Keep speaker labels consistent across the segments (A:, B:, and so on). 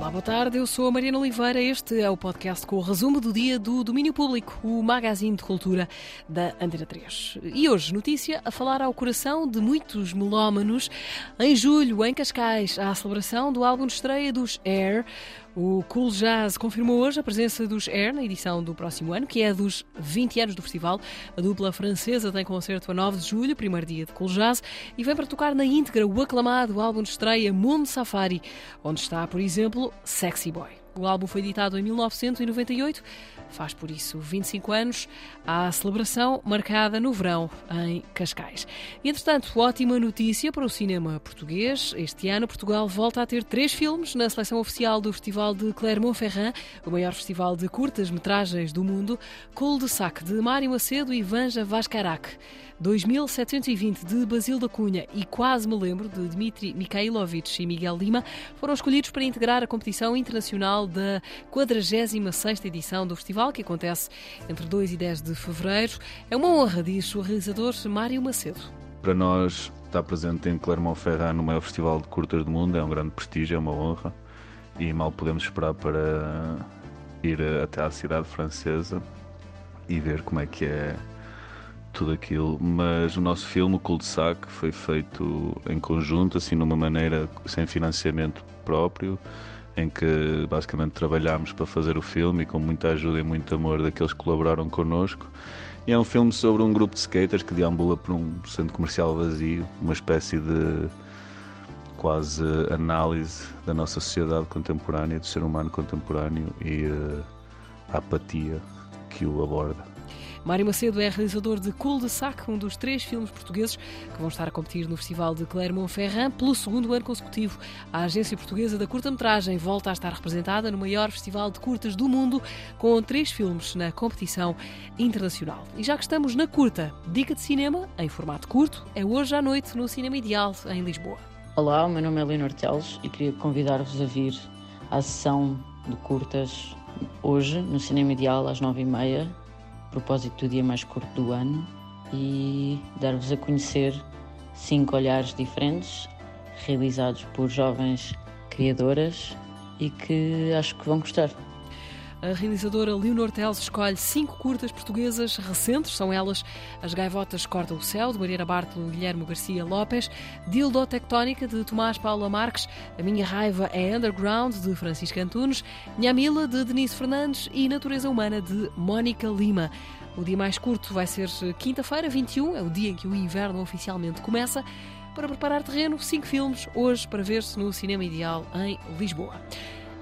A: Olá, boa tarde. Eu sou a Mariana Oliveira. Este é o podcast com o resumo do dia do Domínio Público, o magazine de cultura da Antena 3. E hoje, notícia a falar ao coração de muitos melómanos. Em julho, em Cascais, há a celebração do álbum de estreia dos Air. O Cool Jazz confirmou hoje a presença dos Air na edição do próximo ano, que é dos 20 anos do festival. A dupla francesa tem concerto a 9 de julho, primeiro dia de Cool Jazz, e vem para tocar na íntegra o aclamado álbum de estreia Mundo Safari, onde está, por exemplo, Sexy Boy. O álbum foi editado em 1998, faz por isso 25 anos. A celebração marcada no verão em Cascais. Entretanto, ótima notícia para o cinema português. Este ano, Portugal volta a ter três filmes na seleção oficial do Festival de Clermont-Ferrand, o maior festival de curtas-metragens do mundo, Cul de Sac, de Mário Macedo e Vanja Vascarac. 2720 de Basil da Cunha e Quase Me Lembro de Dmitri Mikhailovich e Miguel Lima foram escolhidos para integrar a competição internacional da 46ª edição do festival, que acontece entre 2 e 10 de fevereiro. É uma honra, diz o realizador Mário Macedo.
B: Para nós, estar presente em Clermont-Ferrand no maior festival de curtas do mundo é um grande prestígio, é uma honra e mal podemos esperar para ir até à cidade francesa e ver como é que é tudo aquilo, mas o nosso filme, o Cul-de-Sac, foi feito em conjunto, assim, numa maneira sem financiamento próprio, em que basicamente trabalhámos para fazer o filme e com muita ajuda e muito amor daqueles que colaboraram connosco. E é um filme sobre um grupo de skaters que deambula por um centro comercial vazio, uma espécie de quase análise da nossa sociedade contemporânea, do ser humano contemporâneo e uh, a apatia que o aborda.
A: Mário Macedo é realizador de Cul de Sac, um dos três filmes portugueses que vão estar a competir no Festival de Clermont-Ferrand pelo segundo ano consecutivo. A Agência Portuguesa da Curta-Metragem volta a estar representada no maior festival de curtas do mundo, com três filmes na competição internacional. E já que estamos na curta, dica de cinema, em formato curto, é hoje à noite no Cinema Ideal, em Lisboa.
C: Olá, o meu nome é Leonor Teles e queria convidar-vos a vir à sessão de curtas hoje no Cinema Ideal às nove e meia propósito do dia mais curto do ano e dar-vos a conhecer cinco olhares diferentes realizados por jovens criadoras e que acho que vão gostar.
A: A realizadora Leonor Teles escolhe cinco curtas portuguesas recentes, são elas As Gaivotas Cortam o Céu, de Mariana Bartolo e Guilherme Garcia Lopes, Dildo Tectónica, de Tomás Paula Marques, A Minha Raiva é Underground, de Francisco Antunes, Nhamila, de Denise Fernandes e Natureza Humana, de Mónica Lima. O dia mais curto vai ser quinta-feira, 21, é o dia em que o inverno oficialmente começa. Para preparar terreno, cinco filmes hoje para ver-se no Cinema Ideal em Lisboa.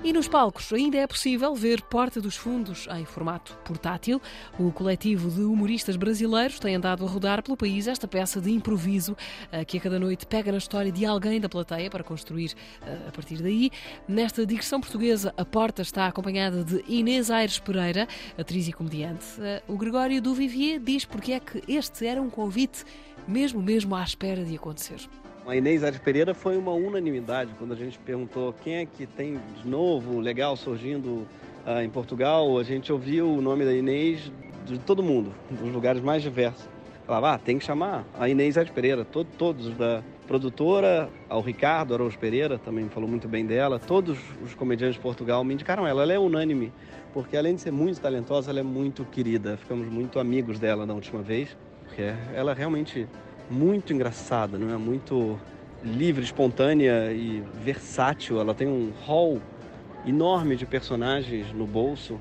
A: E nos palcos ainda é possível ver Porta dos Fundos em formato portátil. O coletivo de humoristas brasileiros tem andado a rodar pelo país esta peça de improviso eh, que a cada noite pega na história de alguém da plateia para construir eh, a partir daí. Nesta digressão portuguesa, a Porta está acompanhada de Inês Aires Pereira, atriz e comediante. Eh, o Gregório do Vivier diz porque é que este era um convite mesmo mesmo à espera de acontecer.
D: A Inês Ares Pereira foi uma unanimidade quando a gente perguntou quem é que tem de novo legal surgindo uh, em Portugal. A gente ouviu o nome da Inês de todo mundo, dos lugares mais diversos. Falava, ah, tem que chamar a Inês Ares Pereira, todo, todos da produtora, ao Ricardo Araújo Pereira, também falou muito bem dela, todos os comediantes de Portugal me indicaram ela. Ela é unânime, porque além de ser muito talentosa, ela é muito querida. Ficamos muito amigos dela na última vez, porque ela realmente muito engraçada, não é? Muito livre, espontânea e versátil. Ela tem um hall enorme de personagens no bolso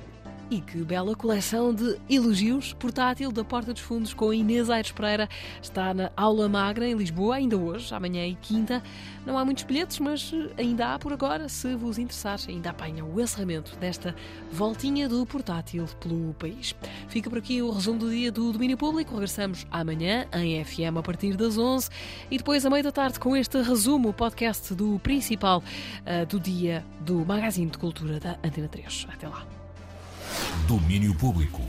A: e que bela coleção de elogios portátil da Porta dos Fundos com Inês Aires Pereira está na Aula Magra em Lisboa, ainda hoje, amanhã e quinta. Não há muitos bilhetes, mas ainda há por agora, se vos interessar, ainda apanham o encerramento desta voltinha do portátil pelo país. Fica por aqui o resumo do dia do domínio público. Regressamos amanhã em FM a partir das 11 e depois à meia da tarde com este resumo, o podcast do principal uh, do dia do Magazine de Cultura da Antena 3. Até lá.
E: Domínio Público.